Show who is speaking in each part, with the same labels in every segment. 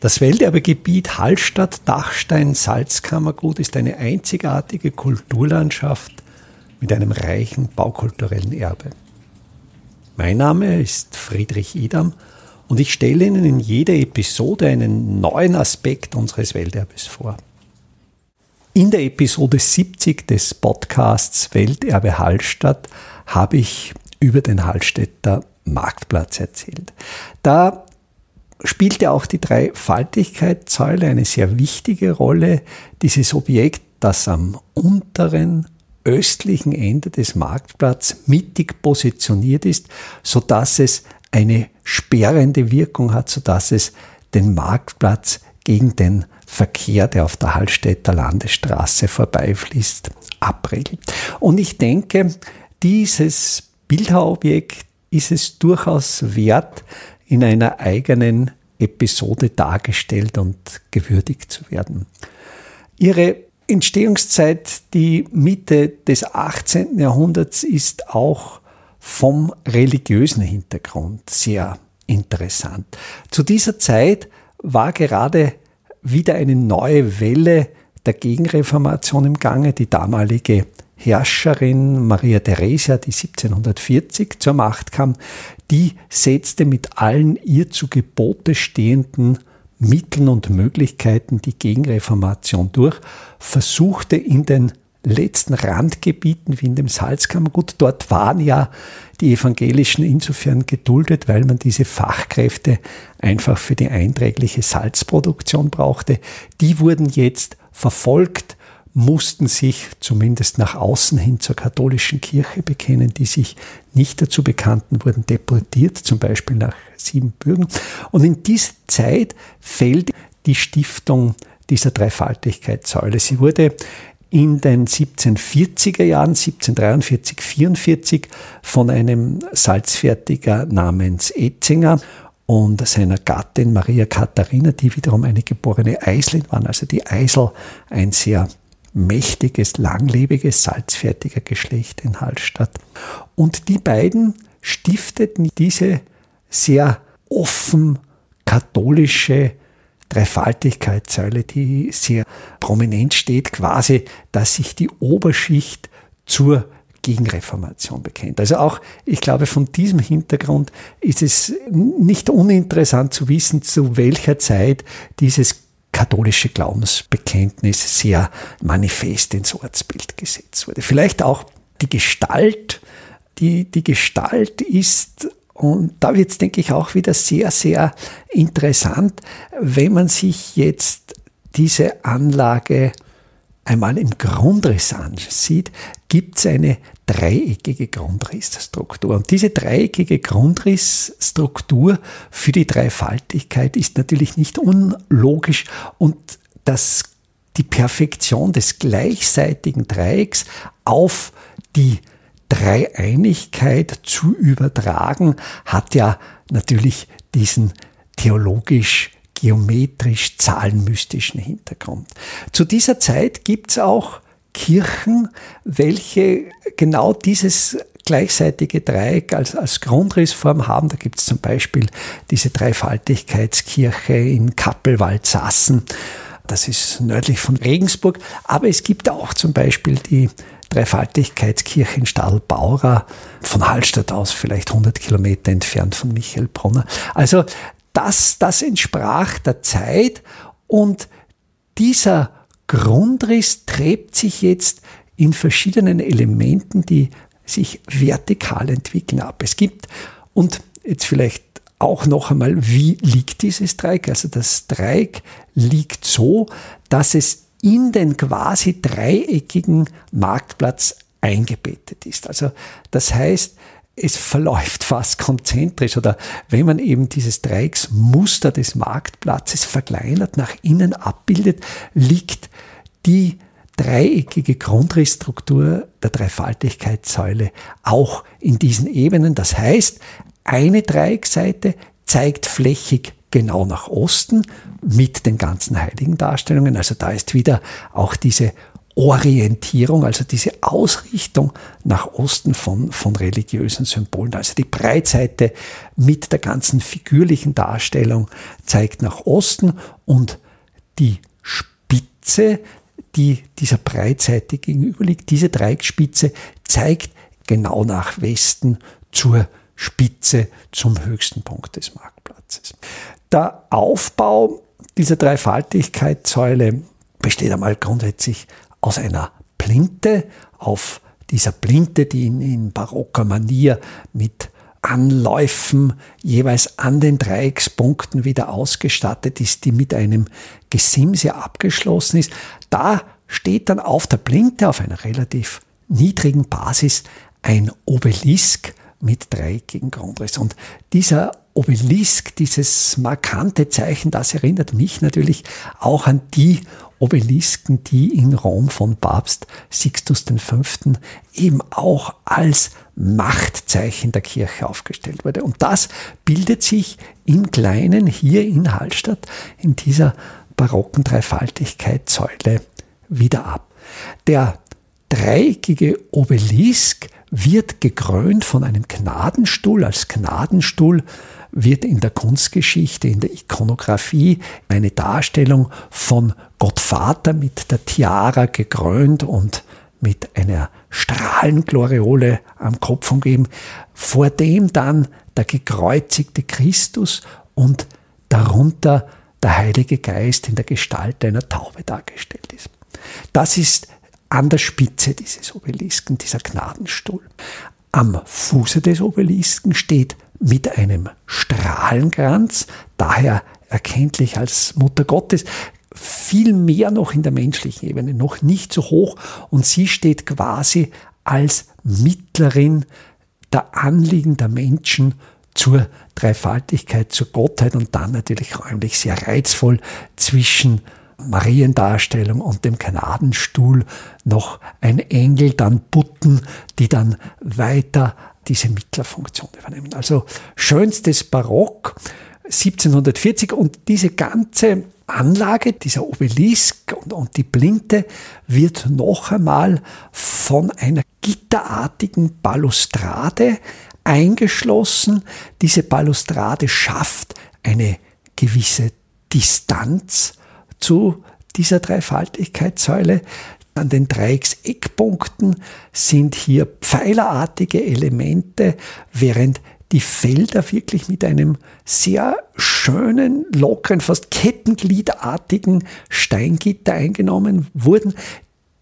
Speaker 1: Das Welterbegebiet Hallstatt-Dachstein-Salzkammergut ist eine einzigartige Kulturlandschaft mit einem reichen baukulturellen Erbe. Mein Name ist Friedrich Idam und ich stelle Ihnen in jeder Episode einen neuen Aspekt unseres Welterbes vor. In der Episode 70 des Podcasts Welterbe Hallstatt habe ich über den Hallstätter Marktplatz erzählt. Da spielte auch die Dreifaltigkeitssäule eine sehr wichtige Rolle. Dieses Objekt, das am unteren östlichen Ende des Marktplatzes mittig positioniert ist, so dass es eine sperrende Wirkung hat, so dass es den Marktplatz gegen den Verkehr, der auf der Hallstätter Landesstraße vorbeifließt, abregelt. Und ich denke, dieses Bildhauobjekt ist es durchaus wert, in einer eigenen Episode dargestellt und gewürdigt zu werden. Ihre Entstehungszeit, die Mitte des 18. Jahrhunderts, ist auch vom religiösen Hintergrund sehr interessant. Zu dieser Zeit war gerade wieder eine neue Welle der Gegenreformation im Gange. Die damalige Herrscherin Maria Theresia, die 1740 zur Macht kam, die setzte mit allen ihr zu Gebote stehenden Mitteln und Möglichkeiten die Gegenreformation durch, versuchte in den letzten Randgebieten wie in dem Salzkammergut, dort waren ja die Evangelischen insofern geduldet, weil man diese Fachkräfte einfach für die einträgliche Salzproduktion brauchte. Die wurden jetzt verfolgt, mussten sich zumindest nach außen hin zur katholischen Kirche bekennen, die sich nicht dazu bekannten, wurden deportiert, zum Beispiel nach Siebenbürgen. Und in diese Zeit fällt die Stiftung dieser Dreifaltigkeitssäule. Sie wurde in den 1740er Jahren, 1743, 44, von einem Salzfertiger namens Etzinger und seiner Gattin Maria Katharina, die wiederum eine geborene Eislin waren, also die Eisel, ein sehr mächtiges, langlebiges Salzfertigergeschlecht in Hallstatt. Und die beiden stifteten diese sehr offen katholische Dreifaltigkeitssäule, die sehr prominent steht, quasi, dass sich die Oberschicht zur Gegenreformation bekennt. Also auch, ich glaube, von diesem Hintergrund ist es nicht uninteressant zu wissen, zu welcher Zeit dieses katholische Glaubensbekenntnis sehr manifest ins Ortsbild gesetzt wurde. Vielleicht auch die Gestalt. Die, die Gestalt ist und da wird es, denke ich, auch wieder sehr, sehr interessant, wenn man sich jetzt diese Anlage einmal im Grundriss ansieht, gibt es eine dreieckige Grundrissstruktur. Und diese dreieckige Grundrissstruktur für die Dreifaltigkeit ist natürlich nicht unlogisch und das, die Perfektion des gleichseitigen Dreiecks auf die Dreieinigkeit zu übertragen, hat ja natürlich diesen theologisch geometrisch zahlenmystischen Hintergrund. Zu dieser Zeit gibt es auch Kirchen, welche genau dieses gleichseitige Dreieck als, als Grundrissform haben. Da gibt es zum Beispiel diese Dreifaltigkeitskirche in Kappelwald-Sassen. Das ist nördlich von Regensburg. Aber es gibt auch zum Beispiel die Dreifaltigkeitskirche in Stadelbaura, von Hallstatt aus vielleicht 100 Kilometer entfernt von Michael Brunner. Also das, das entsprach der Zeit und dieser Grundriss treibt sich jetzt in verschiedenen Elementen, die sich vertikal entwickeln ab. Es gibt, und jetzt vielleicht auch noch einmal, wie liegt dieses Dreieck? Also das Dreieck liegt so, dass es in den quasi dreieckigen Marktplatz eingebettet ist. Also das heißt, es verläuft fast konzentrisch oder wenn man eben dieses Dreiecksmuster des Marktplatzes verkleinert nach innen abbildet, liegt die dreieckige Grundrissstruktur der Dreifaltigkeitssäule auch in diesen Ebenen. Das heißt, eine Dreieckseite zeigt flächig genau nach Osten mit den ganzen heiligen Darstellungen. Also da ist wieder auch diese Orientierung, also diese Ausrichtung nach Osten von, von religiösen Symbolen. Also die Breitseite mit der ganzen figürlichen Darstellung zeigt nach Osten und die Spitze, die dieser Breitseite gegenüber liegt, diese Dreiecksspitze zeigt genau nach Westen zur Spitze zum höchsten Punkt des Marktplatzes. Der Aufbau dieser Dreifaltigkeitssäule besteht einmal grundsätzlich aus einer Plinte. Auf dieser Plinte, die in, in barocker Manier mit Anläufen jeweils an den Dreieckspunkten wieder ausgestattet ist, die mit einem Gesimse abgeschlossen ist. Da steht dann auf der Plinte auf einer relativ niedrigen Basis ein Obelisk mit dreieckigen Grundriss. Und dieser Obelisk, dieses markante Zeichen, das erinnert mich natürlich auch an die Obelisken, die in Rom von Papst Sixtus V. eben auch als Machtzeichen der Kirche aufgestellt wurde. Und das bildet sich im Kleinen hier in Hallstatt in dieser barocken Dreifaltigkeitssäule wieder ab. Der dreieckige Obelisk wird gekrönt von einem Gnadenstuhl. Als Gnadenstuhl wird in der Kunstgeschichte, in der Ikonografie eine Darstellung von Gott Vater mit der Tiara gekrönt und mit einer Strahlengloriole am Kopf umgeben, vor dem dann der gekreuzigte Christus und darunter der Heilige Geist in der Gestalt einer Taube dargestellt ist. Das ist an der Spitze dieses Obelisken, dieser Gnadenstuhl. Am Fuße des Obelisken steht mit einem Strahlenkranz, daher erkenntlich als Mutter Gottes, viel mehr noch in der menschlichen Ebene, noch nicht so hoch und sie steht quasi als Mittlerin der Anliegen der Menschen zur Dreifaltigkeit, zur Gottheit und dann natürlich räumlich sehr reizvoll zwischen Mariendarstellung und dem Gnadenstuhl noch ein Engel, dann Butten, die dann weiter diese Mittlerfunktion übernehmen. Also schönstes Barock 1740 und diese ganze Anlage, dieser Obelisk und, und, die Plinte wird noch einmal von einer gitterartigen Balustrade eingeschlossen. Diese Balustrade schafft eine gewisse Distanz zu dieser Dreifaltigkeitssäule. An den Dreieckseckpunkten sind hier pfeilerartige Elemente, während die Felder wirklich mit einem sehr schönen, lockeren, fast kettengliedartigen Steingitter eingenommen wurden.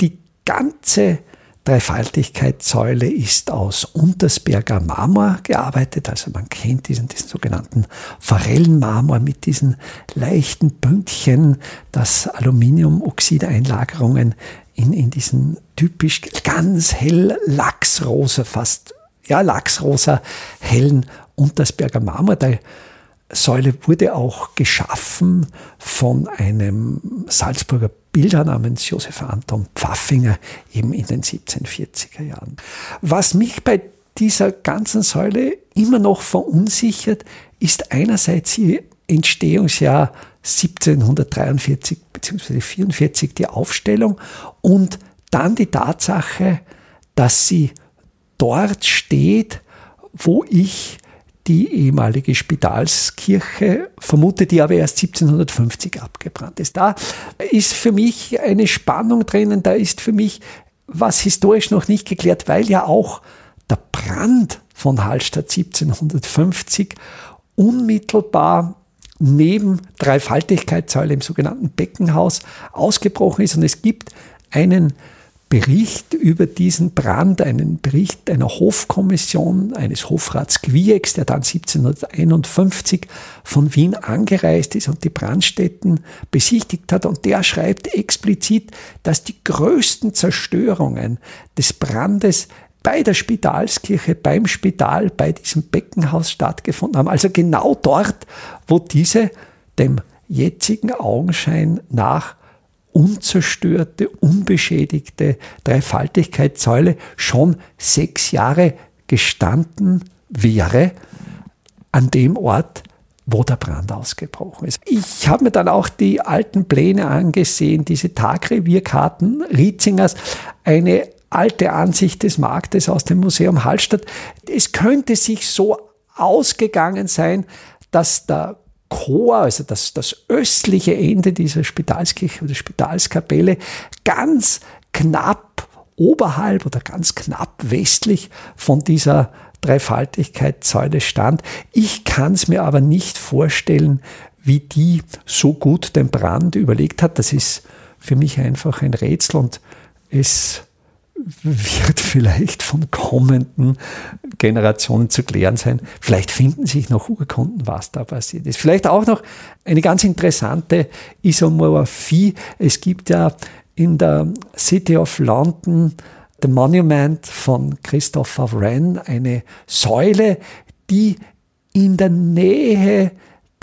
Speaker 1: Die ganze Dreifaltigkeitssäule ist aus Untersberger Marmor gearbeitet, also man kennt diesen, diesen sogenannten Forellenmarmor mit diesen leichten Pünktchen, das Aluminiumoxideinlagerungen in, in diesen typisch ganz hell lachsrosa, fast ja, lachsrosa hellen Untersberger Marmor. Der Säule wurde auch geschaffen von einem Salzburger Bilder namens Josef Anton Pfaffinger eben in den 1740er Jahren. Was mich bei dieser ganzen Säule immer noch verunsichert, ist einerseits ihr Entstehungsjahr 1743 bzw. 44 die Aufstellung und dann die Tatsache, dass sie dort steht, wo ich die ehemalige Spitalskirche, vermute die aber erst 1750 abgebrannt ist. Da ist für mich eine Spannung drinnen, da ist für mich was historisch noch nicht geklärt, weil ja auch der Brand von Hallstatt 1750 unmittelbar neben Dreifaltigkeitssäule im sogenannten Beckenhaus ausgebrochen ist und es gibt einen Bericht über diesen Brand, einen Bericht einer Hofkommission eines Hofrats Gwiex, der dann 1751 von Wien angereist ist und die Brandstätten besichtigt hat. Und der schreibt explizit, dass die größten Zerstörungen des Brandes bei der Spitalskirche, beim Spital, bei diesem Beckenhaus stattgefunden haben. Also genau dort, wo diese dem jetzigen Augenschein nach unzerstörte, unbeschädigte Dreifaltigkeitssäule schon sechs Jahre gestanden wäre an dem Ort, wo der Brand ausgebrochen ist. Ich habe mir dann auch die alten Pläne angesehen, diese Tagrevierkarten Rietzingers, eine alte Ansicht des Marktes aus dem Museum Hallstatt. Es könnte sich so ausgegangen sein, dass der Chor, also das, das östliche Ende dieser Spitalskirche oder Spitalskapelle, ganz knapp oberhalb oder ganz knapp westlich von dieser Dreifaltigkeitssäule stand. Ich kann es mir aber nicht vorstellen, wie die so gut den Brand überlegt hat. Das ist für mich einfach ein Rätsel und es wird vielleicht von kommenden Generationen zu klären sein. Vielleicht finden sich noch Urkunden, was da passiert ist. Vielleicht auch noch eine ganz interessante Isomorphie. Es gibt ja in der City of London The Monument von Christopher Wren, eine Säule, die in der Nähe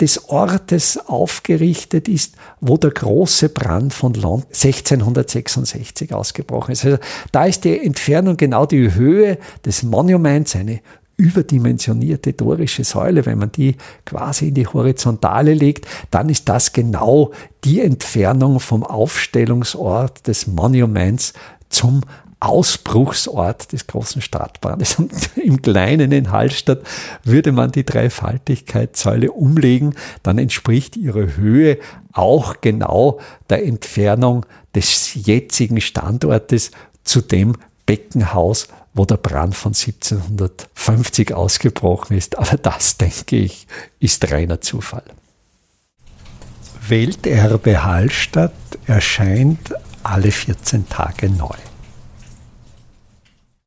Speaker 1: des Ortes aufgerichtet ist, wo der große Brand von London 1666 ausgebrochen ist. Also da ist die Entfernung genau die Höhe des Monuments, eine überdimensionierte dorische Säule, wenn man die quasi in die Horizontale legt, dann ist das genau die Entfernung vom Aufstellungsort des Monuments zum Ausbruchsort des großen Stadtbrandes. Und im kleinen in Hallstatt würde man die Dreifaltigkeitssäule umlegen, dann entspricht ihre Höhe auch genau der Entfernung des jetzigen Standortes zu dem Beckenhaus, wo der Brand von 1750 ausgebrochen ist. Aber das, denke ich, ist reiner Zufall. Welterbe Hallstatt erscheint alle 14 Tage neu.